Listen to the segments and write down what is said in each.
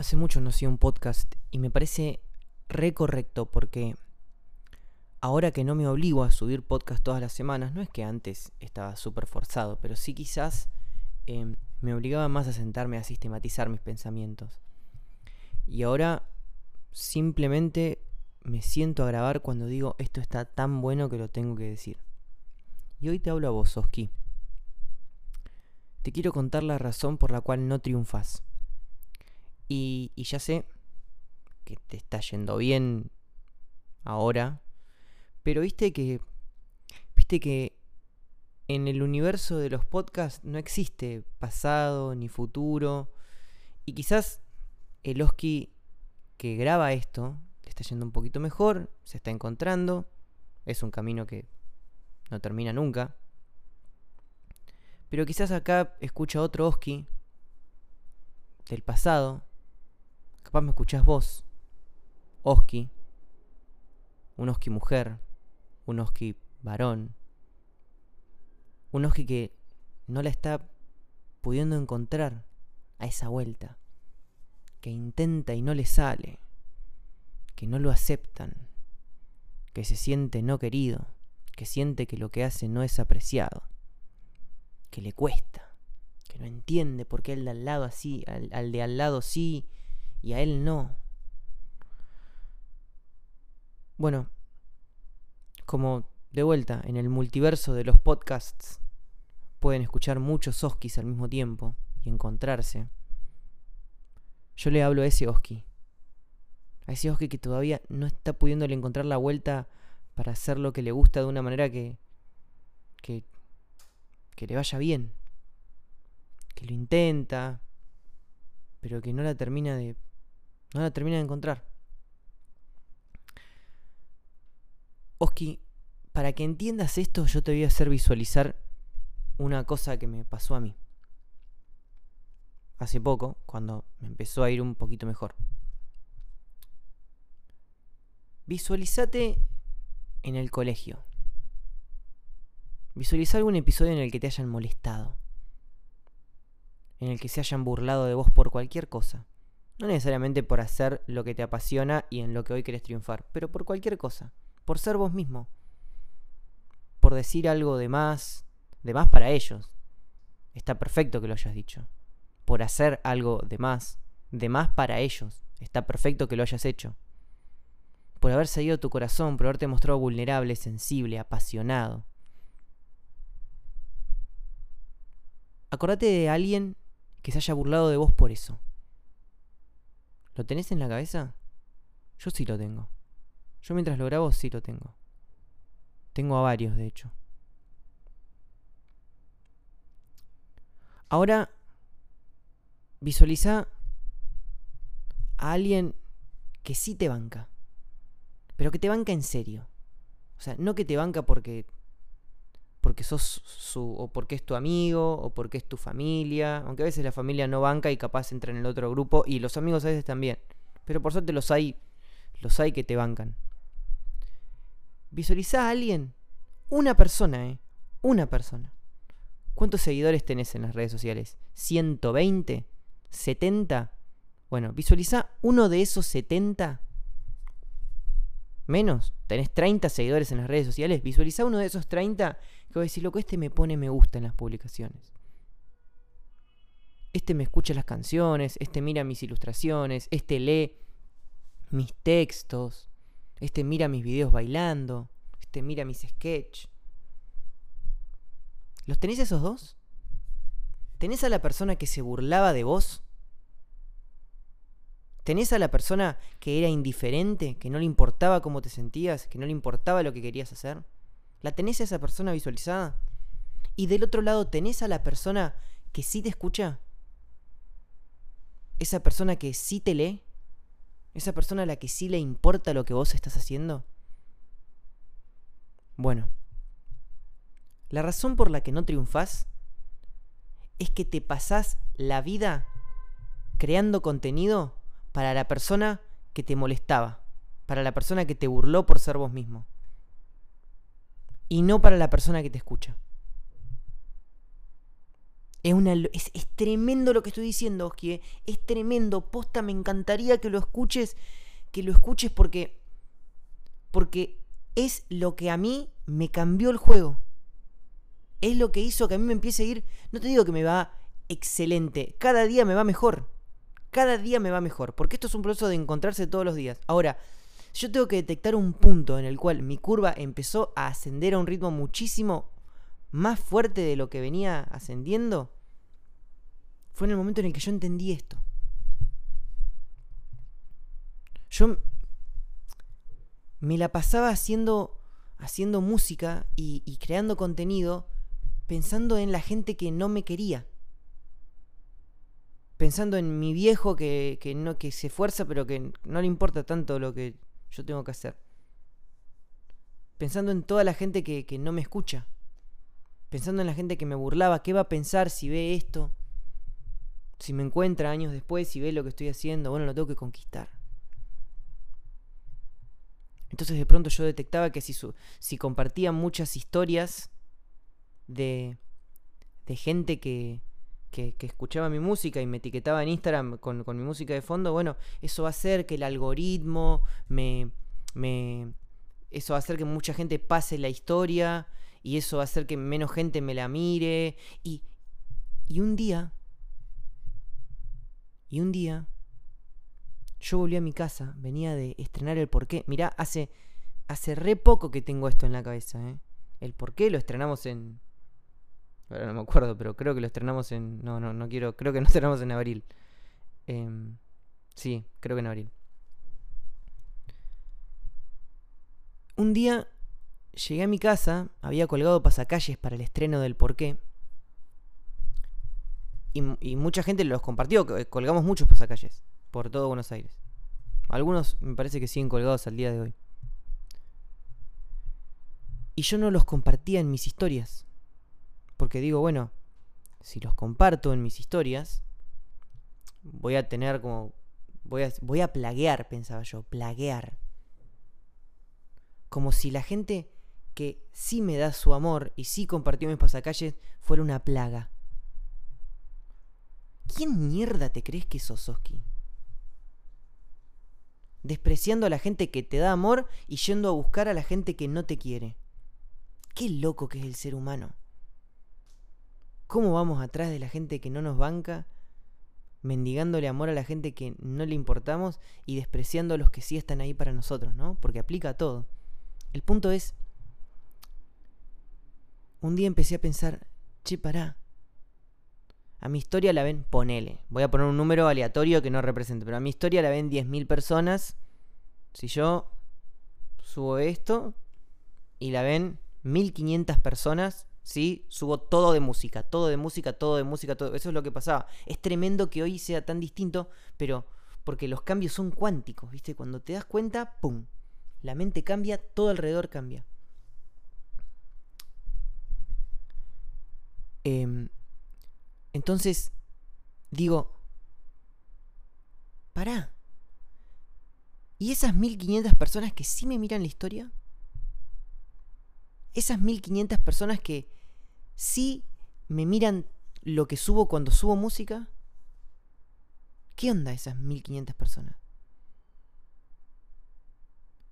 hace mucho no hacía un podcast y me parece re correcto porque ahora que no me obligo a subir podcast todas las semanas, no es que antes estaba súper forzado, pero sí quizás em, me obligaba más a sentarme a sistematizar mis pensamientos. Y ahora simplemente me siento a grabar cuando digo esto está tan bueno que lo tengo que decir. Y hoy te hablo a vos, Oski. Te quiero contar la razón por la cual no triunfas. Y, ya sé que te está yendo bien ahora, pero viste que viste que en el universo de los podcasts no existe pasado ni futuro y quizás el Oski que graba esto le está yendo un poquito mejor, se está encontrando, es un camino que no termina nunca. Pero quizás acá escucha otro Oski del pasado. Capaz me escuchás vos, Oski, un Oski mujer, un Oski varón, un Oski que no la está pudiendo encontrar a esa vuelta, que intenta y no le sale, que no lo aceptan, que se siente no querido, que siente que lo que hace no es apreciado que le cuesta, que no entiende por qué el de al lado así, al, de al lado sí y a él no. Bueno, como de vuelta en el multiverso de los podcasts pueden escuchar muchos Oskis al mismo tiempo y encontrarse. Yo le hablo a ese Oski. A ese Oski que todavía no está pudiéndole encontrar la vuelta para hacer lo que le gusta de una manera que, que que le vaya bien, que lo intenta, pero que no la termina de no la termina de encontrar. Oski, para que entiendas esto, yo te voy a hacer visualizar una cosa que me pasó a mí. Hace poco, cuando me empezó a ir un poquito mejor. Visualizate en el colegio. Visualiza algún episodio en el que te hayan molestado. En el que se hayan burlado de vos por cualquier cosa. No necesariamente por hacer lo que te apasiona y en lo que hoy querés triunfar, pero por cualquier cosa. Por ser vos mismo. Por decir algo de más, de más para ellos. Está perfecto que lo hayas dicho. Por hacer algo de más, de más para ellos. Está perfecto que lo hayas hecho. Por haber seguido tu corazón, por haberte mostrado vulnerable, sensible, apasionado. Acordate de alguien que se haya burlado de vos por eso. ¿Lo tenés en la cabeza? Yo sí lo tengo. Yo mientras lo grabo sí lo tengo. Tengo a varios, de hecho. Ahora, visualiza a alguien que sí te banca. Pero que te banca en serio. O sea, no que te banca porque porque sos su, o porque es tu amigo, o porque es tu familia, aunque a veces la familia no banca y capaz entra en el otro grupo, y los amigos a veces también. Pero por suerte los hay, los hay que te bancan. Visualiza a alguien, una persona, ¿eh? Una persona. ¿Cuántos seguidores tenés en las redes sociales? ¿120? ¿70? Bueno, visualiza uno de esos 70 menos, tenés 30 seguidores en las redes sociales, visualiza uno de esos 30 que va a decir, loco, este me pone me gusta en las publicaciones. Este me escucha las canciones, este mira mis ilustraciones, este lee mis textos, este mira mis videos bailando, este mira mis sketches. ¿Los tenés esos dos? ¿Tenés a la persona que se burlaba de vos ¿Tenés a la persona que era indiferente, que no le importaba cómo te sentías, que no le importaba lo que querías hacer? ¿La tenés a esa persona visualizada? Y del otro lado, ¿tenés a la persona que sí te escucha? ¿Esa persona que sí te lee? ¿Esa persona a la que sí le importa lo que vos estás haciendo? Bueno, la razón por la que no triunfás es que te pasás la vida creando contenido para la persona que te molestaba, para la persona que te burló por ser vos mismo. Y no para la persona que te escucha. Es, una, tremendo lo que estoy diciendo, Oski. ¿eh? Es tremendo. Posta, me encantaría que lo escuches. Que lo escuches porque. Porque es lo que a mí me cambió el juego. Es lo que hizo que a mí me empiece a ir. No te digo que me va excelente. Cada día me va mejor. Cada día me va mejor. Porque esto es un proceso de encontrarse todos los días. Ahora, yo tengo que detectar un punto en el cual mi curva empezó a ascender a un ritmo muchísimo más fuerte de lo que venía ascendiendo, fue en el momento en el que yo entendí esto. Yo me la pasaba haciendo, haciendo música y, creando contenido pensando en la gente que no me quería. Pensando en mi viejo que, no, que se esfuerza pero que no le importa tanto lo que yo tengo que hacer. Pensando en toda la gente que, que no me escucha pensando en la gente que me burlaba, ¿qué va a pensar si ve esto? Si me encuentra años después, si ve lo que estoy haciendo, bueno, lo tengo que conquistar. Entonces de pronto yo detectaba que si, si compartía muchas historias de, de gente que, que, escuchaba mi música y me etiquetaba en Instagram con, mi música de fondo, bueno, eso va a hacer que el algoritmo me, me... Eso va a hacer que mucha gente pase la historia y eso va a hacer que menos gente me la mire. Y, y un día, y un día, yo volví a mi casa, venía de estrenar el porqué. Mirá, hace, hace re poco que tengo esto en la cabeza, ¿eh? El porqué lo estrenamos en... No me acuerdo, pero creo que lo estrenamos en... No, no, no quiero... Creo que no estrenamos en abril. Em, sí, creo que en abril. Un día Llegué a mi casa, había colgado pasacalles para el estreno del porqué. Y, y mucha gente los compartió, colgamos muchos pasacalles por todo Buenos Aires. Algunos me parece que siguen colgados al día de hoy. Y yo no los compartía en mis historias. Porque digo, bueno, si los comparto en mis historias, voy a tener como... Voy a, voy a plaguear, pensaba yo, plaguear. Como si la gente que sí me da su amor y sí compartió mis pasacalles fuera una plaga. ¿Quién mierda te crees que sos, Oski? Despreciando a la gente que te da amor y yendo a buscar a la gente que no te quiere. Qué loco que es el ser humano. ¿Cómo vamos atrás de la gente que no nos banca? Mendigándole amor a la gente que no le importamos y despreciando a los que sí están ahí para nosotros, ¿no? Porque aplica a todo. El punto es, un día empecé a pensar, che, pará. A mi historia la ven, ponele. Voy a poner un número aleatorio que no represente, pero a mi historia la ven 10.000 personas. Si yo subo esto y la ven 1.500 personas, ¿sí? Subo todo de música, todo de música, todo de música, todo. Eso es lo que pasaba. Es tremendo que hoy sea tan distinto, pero porque los cambios son cuánticos, ¿viste? Cuando te das cuenta, ¡pum! La mente cambia, todo alrededor cambia. Em, entonces, digo, pará. ¿Y esas 1500 personas que sí me miran la historia? Esas 1500 personas que sí me miran lo que subo cuando subo música? ¿Qué onda esas 1500 personas?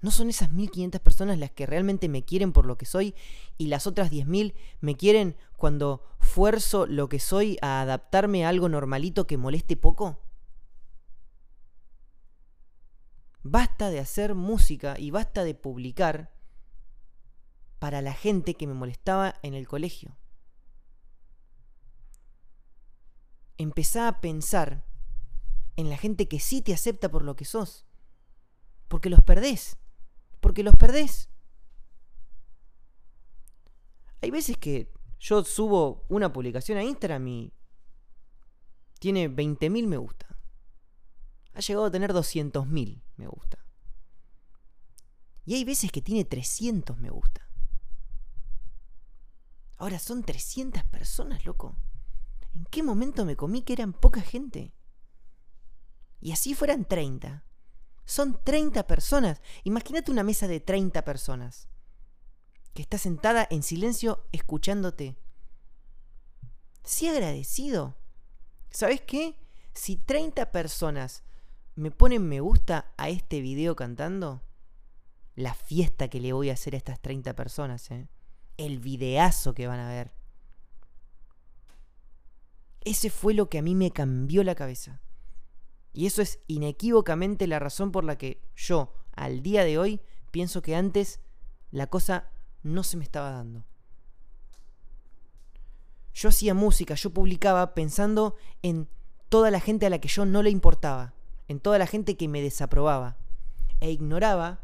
¿No son esas 1500 personas las que realmente me quieren por lo que soy y las otras 10.000 me quieren cuando fuerzo lo que soy a adaptarme a algo normalito que moleste poco? Basta de hacer música y basta de publicar para la gente que me molestaba en el colegio. Empezá a pensar en la gente que sí te acepta por lo que sos, porque los perdés porque los perdés. Hay veces que yo subo una publicación a Instagram y tiene 20.000 me gusta. Ha llegado a tener 200.000 me gusta. Y hay veces que tiene 300 me gusta. Ahora son 300 personas, loco. ¿En qué momento me comí que eran poca gente? Y así fueran 30. Son 30 personas. Imagínate una mesa de 30 personas que está sentada en silencio escuchándote. Sí agradecido. ¿Sabes qué? Si 30 personas me ponen me gusta a este video cantando, la fiesta que le voy a hacer a estas 30 personas, ¿eh? El videazo que van a ver. Ese fue lo que a mí me cambió la cabeza. Y eso es inequívocamente la razón por la que yo, al día de hoy, pienso que antes la cosa no se me estaba dando. Yo hacía música, yo publicaba pensando en toda la gente a la que yo no le importaba, en toda la gente que me desaprobaba, e ignoraba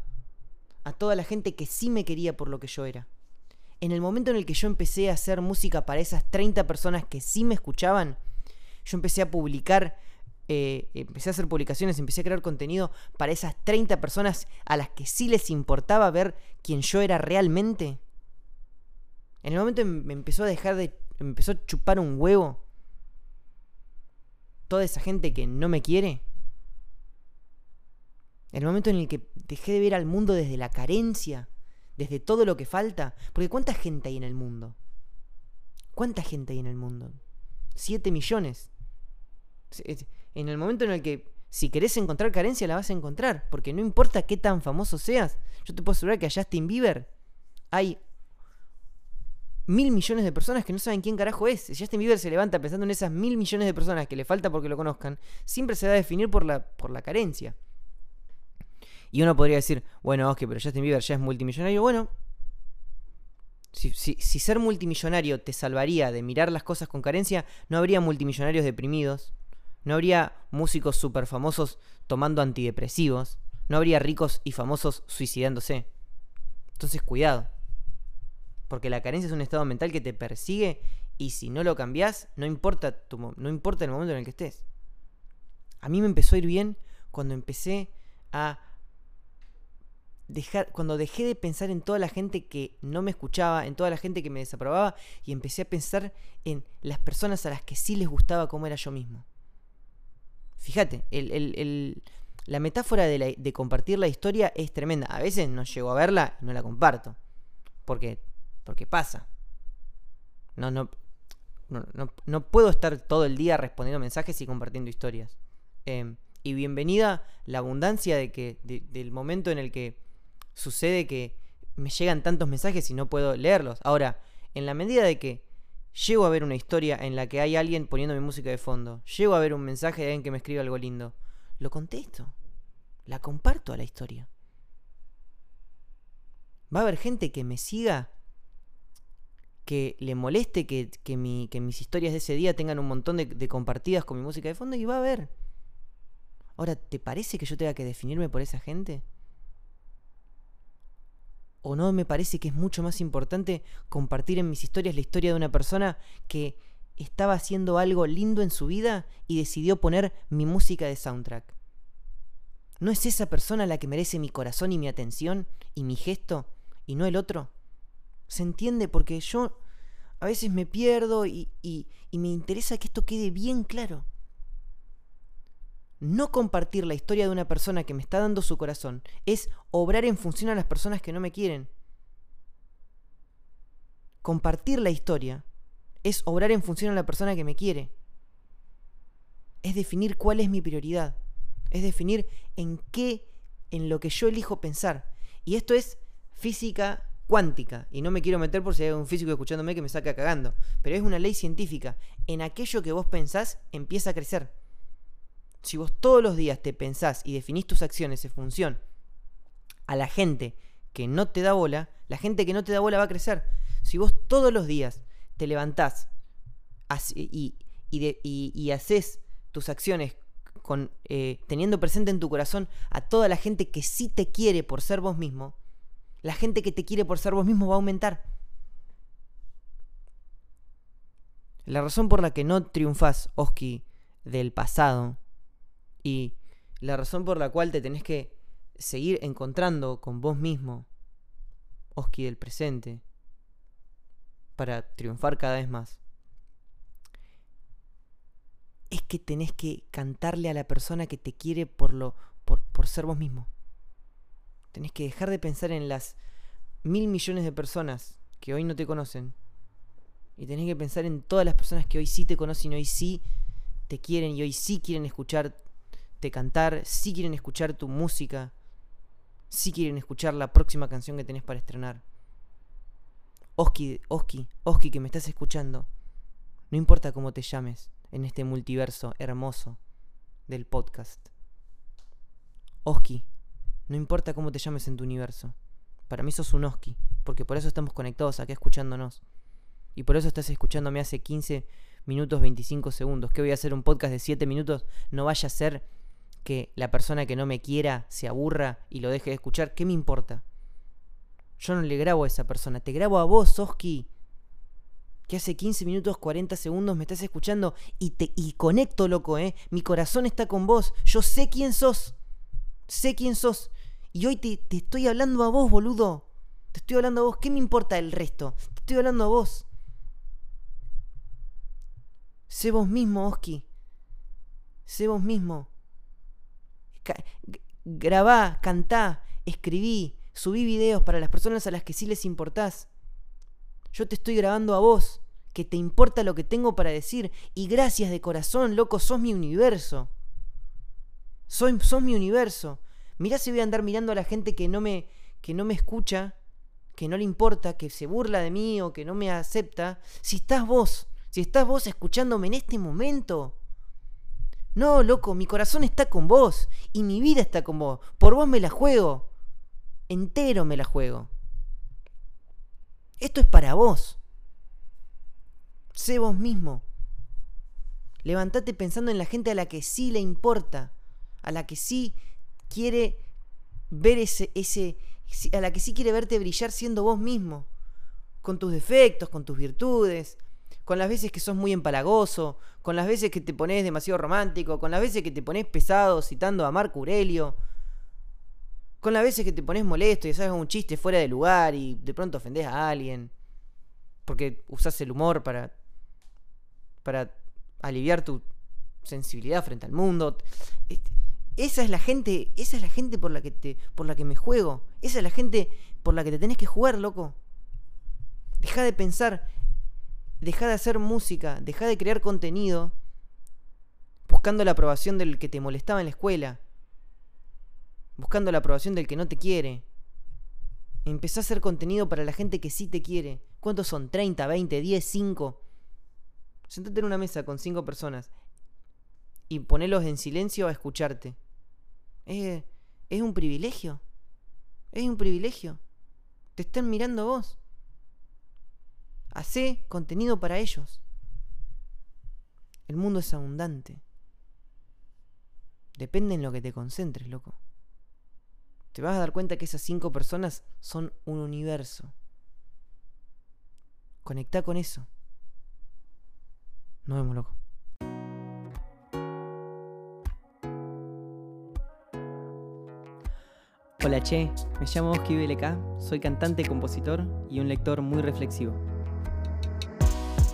a toda la gente que sí me quería por lo que yo era. En el momento en el que yo empecé a hacer música para esas 30 personas que sí me escuchaban, yo empecé a publicar, eh, empecé a hacer publicaciones, empecé a crear contenido para esas 30 personas a las que sí les importaba ver quién yo era realmente. En el momento en me empezó a dejar de, me empezó a chupar un huevo toda esa gente que no me quiere. El momento en el que dejé de ver al mundo desde la carencia, desde todo lo que falta. Porque ¿cuánta gente hay en el mundo? ¿Cuánta gente hay en el mundo? Siete millones. En el momento en el que si querés encontrar carencia la vas a encontrar. Porque no importa qué tan famoso seas. Yo te puedo asegurar que a Justin Bieber hay mil millones de personas que no saben quién carajo es. Si Justin Bieber se levanta pensando en esas mil millones de personas que le falta porque lo conozcan, siempre se va a definir por la, por la carencia. Y uno podría decir, bueno, ok, pero Justin Bieber ya es multimillonario. Bueno, si, ser multimillonario te salvaría de mirar las cosas con carencia, no habría multimillonarios deprimidos, no habría músicos super famosos tomando antidepresivos, no habría ricos y famosos suicidándose. Entonces, cuidado. Porque la carencia es un estado mental que te persigue y si no lo cambias, no importa, no importa el momento en el que estés. A mí me empezó a ir bien cuando empecé a cuando dejé de pensar en toda la gente que no me escuchaba, en toda la gente que me desaprobaba, y empecé a pensar en las personas a las que sí les gustaba cómo era yo mismo. Fíjate, la metáfora de, compartir la historia es tremenda. A veces no llego a verla y no la comparto. Porque, porque pasa. No, no, no, puedo estar todo el día respondiendo mensajes y compartiendo historias. Em, y bienvenida la abundancia de que, del momento en el que sucede que me llegan tantos mensajes y no puedo leerlos. Ahora, en la medida de que llego a ver una historia en la que hay alguien poniendo mi música de fondo, llego a ver un mensaje de alguien que me escribe algo lindo, lo contesto, la comparto a la historia. Va a haber gente que me siga, que le moleste que, que, mis historias de ese día tengan un montón de, de compartidas con mi música de fondo y va a haber. Ahora, ¿te parece que yo tenga que definirme por esa gente? ¿O no me parece que es mucho más importante compartir en mis historias la historia de una persona que estaba haciendo algo lindo en su vida y decidió poner mi música de soundtrack? ¿No es esa persona la que merece mi corazón y mi atención y mi gesto y no el otro? ¿Se entiende? Porque yo a veces me pierdo y, y, me interesa que esto quede bien claro no compartir la historia de una persona que me está dando su corazón es obrar en función a las personas que no me quieren. Compartir la historia es obrar en función a la persona que me quiere. Es definir cuál es mi prioridad. Es definir en qué, en lo que yo elijo pensar. Y esto es física cuántica. Y no me quiero meter por si hay un físico escuchándome que me saca cagando. Pero es una ley científica. En aquello que vos pensás empieza a crecer. Si vos todos los días te pensás y definís tus acciones en función a la gente que no te da bola, la gente que no te da bola va a crecer. Si vos todos los días te levantás y, y, haces tus acciones con, eh, teniendo presente en tu corazón a toda la gente que sí te quiere por ser vos mismo, la gente que te quiere por ser vos mismo va a aumentar. La razón por la que no triunfás, Oski, del pasado, y la razón por la cual te tenés que seguir encontrando con vos mismo, Oski del presente, para triunfar cada vez más, es que tenés que cantarle a la persona que te quiere por, lo, por, por ser vos mismo. Tenés que dejar de pensar en las mil millones de personas que hoy no te conocen Y tenés que pensar en todas las personas que hoy sí te conocen, hoy sí te quieren y hoy sí quieren escucharte cantar, sí quieren escuchar tu música, sí quieren escuchar la próxima canción que tenés para estrenar. Oski, Oski, Oski que me estás escuchando. No importa cómo te llames en este multiverso hermoso del podcast. Oski, no importa cómo te llames en tu universo. Para mí sos un Oski, porque por eso estamos conectados acá escuchándonos. Y por eso estás escuchándome hace 15 minutos 25 segundos. ¿Qué voy a hacer un podcast de 7 minutos? No vaya a ser que la persona que no me quiera se aburra y lo deje de escuchar. ¿Qué me importa? Yo no le grabo a esa persona, te grabo a vos, Oski. Que hace 15 minutos 40 segundos me estás escuchando y te y conecto, loco, eh. Mi corazón está con vos. Yo sé quién sos. Sé quién sos. Y hoy te, te estoy hablando a vos, boludo. Te estoy hablando a vos. ¿Qué me importa el resto? Te estoy hablando a vos. Sé vos mismo, Oski. Sé vos mismo. Grabá, cantá, escribí, subí videos para las personas a las que sí les importás. Yo te estoy grabando a vos, que te importa lo que tengo para decir. Y gracias de corazón, loco, sos mi universo. Soy, sos mi universo. Mirá si voy a andar mirando a la gente que no me, que no me escucha, que no le importa, que se burla de mí o que no me acepta. Si estás vos, si estás vos escuchándome en este momento. No, loco, mi corazón está con vos y mi vida está con vos. Por vos me la juego. Entero me la juego. Esto es para vos. Sé vos mismo. Levantate pensando en la gente a la que sí le importa, a la que sí quiere ver ese, ese, a la que sí quiere verte brillar siendo vos mismo, con tus defectos, con tus virtudes, con las veces que sos muy empalagoso, con las veces que te pones demasiado romántico, con las veces que te pones pesado citando a Marco Aurelio, con las veces que te pones molesto y haces un chiste fuera de lugar y de pronto ofendes a alguien, porque usás el humor para, para aliviar tu sensibilidad frente al mundo. Esa es la gente, esa es la gente por la que te por la que me juego, esa es la gente por la que te tenés que jugar, loco. Deja de pensar deja de hacer música, deja de crear contenido buscando la aprobación del que te molestaba en la escuela, buscando la aprobación del que no te quiere. Empezá a hacer contenido para la gente que sí te quiere. ¿Cuántos son? ¿30, 20, 10, 5? Sentate en una mesa con 5 personas y ponelos en silencio a escucharte. Es, es un privilegio. Es un privilegio. Te están mirando vos. Hacé contenido para ellos. El mundo es abundante. Depende en lo que te concentres, loco. Te vas a dar cuenta que esas cinco personas son un universo. Conecta con eso. Nos vemos, loco. Hola, che. Me llamo Oski BLK. Soy cantante, compositor y un lector muy reflexivo.